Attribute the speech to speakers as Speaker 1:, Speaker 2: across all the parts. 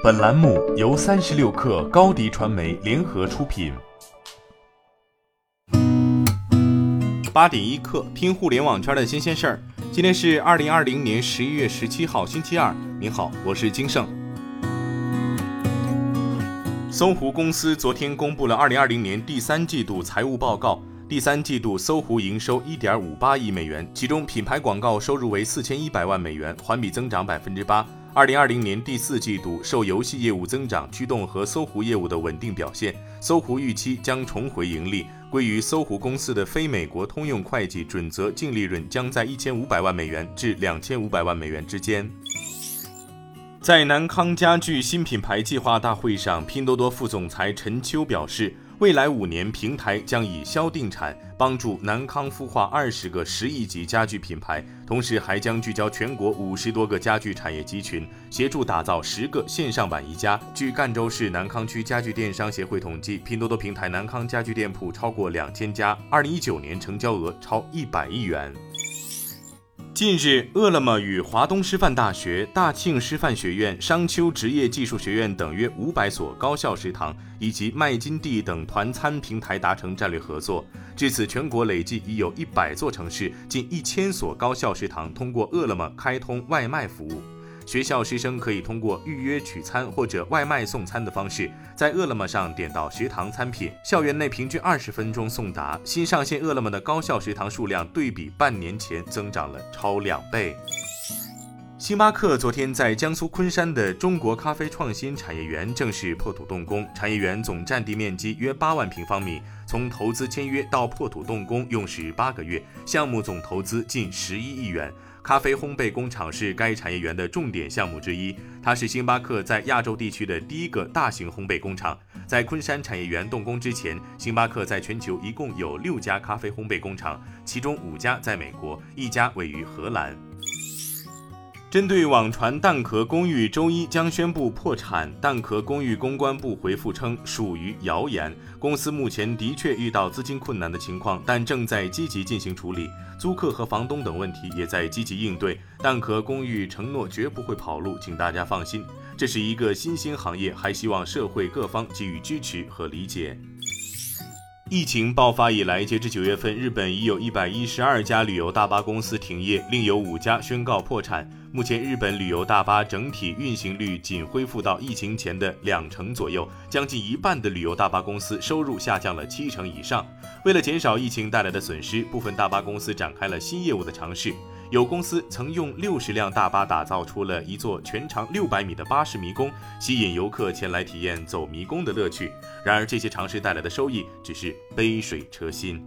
Speaker 1: 本栏目由三十六氪高低传媒联合出品。
Speaker 2: 八点一刻，听互联网圈的新鲜事儿。今天是二零二零年十一月十七号，星期二。您好，我是金盛。搜狐公司昨天公布了二零二零年第三季度财务报告。第三季度，搜狐营收一点五八亿美元，其中品牌广告收入为四千一百万美元，环比增长百分之八。二零二零年第四季度，受游戏业务增长驱动和搜狐业务的稳定表现，搜狐预期将重回盈利，归于搜狐公司的非美国通用会计准则净利润将在一千五百万美元至两千五百万美元之间。在南康家具新品牌计划大会上，拼多多副总裁陈秋表示。未来五年，平台将以销定产，帮助南康孵化二十个十亿级家具品牌，同时还将聚焦全国五十多个家具产业集群，协助打造十个线上版宜家。据赣州市南康区家具电商协会统计，拼多多平台南康家具店铺超过两千家，二零一九年成交额超一百亿元。近日，饿了么与华东师范大学、大庆师范学院、商丘职业技术学院等约五百所高校食堂，以及麦金地等团餐平台达成战略合作。至此，全国累计已有一百座城市、近一千所高校食堂通过饿了么开通外卖服务。学校师生可以通过预约取餐或者外卖送餐的方式，在饿了么上点到食堂餐品，校园内平均二十分钟送达。新上线饿了么的高校食堂数量对比半年前增长了超两倍。星巴克昨天在江苏昆山的中国咖啡创新产业园正式破土动工，产业园总占地面积约八万平方米，从投资签约到破土动工用时八个月，项目总投资近十一亿元。咖啡烘焙工厂是该产业园的重点项目之一，它是星巴克在亚洲地区的第一个大型烘焙工厂。在昆山产业园动工之前，星巴克在全球一共有六家咖啡烘焙工厂，其中五家在美国，一家位于荷兰。针对网传蛋壳公寓周一将宣布破产，蛋壳公寓公关部回复称属于谣言。公司目前的确遇到资金困难的情况，但正在积极进行处理，租客和房东等问题也在积极应对。蛋壳公寓承诺绝不会跑路，请大家放心。这是一个新兴行业，还希望社会各方给予支持和理解。疫情爆发以来，截至九月份，日本已有一百一十二家旅游大巴公司停业，另有五家宣告破产。目前，日本旅游大巴整体运行率仅恢复到疫情前的两成左右，将近一半的旅游大巴公司收入下降了七成以上。为了减少疫情带来的损失，部分大巴公司展开了新业务的尝试。有公司曾用六十辆大巴打造出了一座全长六百米的巴士迷宫，吸引游客前来体验走迷宫的乐趣。然而，这些尝试带来的收益只是杯水车薪。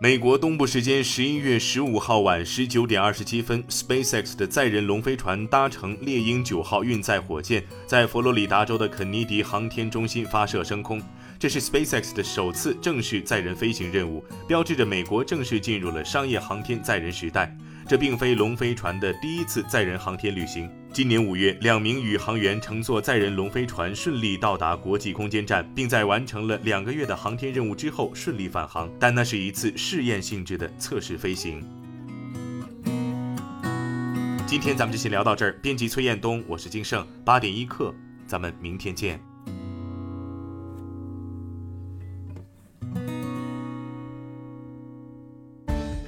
Speaker 2: 美国东部时间十一月十五号晚十九点二十七分，SpaceX 的载人龙飞船搭乘猎鹰九号运载火箭，在佛罗里达州的肯尼迪航天中心发射升空。这是 SpaceX 的首次正式载人飞行任务，标志着美国正式进入了商业航天载人时代。这并非龙飞船的第一次载人航天旅行。今年五月，两名宇航员乘坐载人龙飞船顺利到达国际空间站，并在完成了两个月的航天任务之后顺利返航。但那是一次试验性质的测试飞行。今天咱们就先聊到这儿。编辑崔彦东，我是金盛，八点一刻，咱们明天见。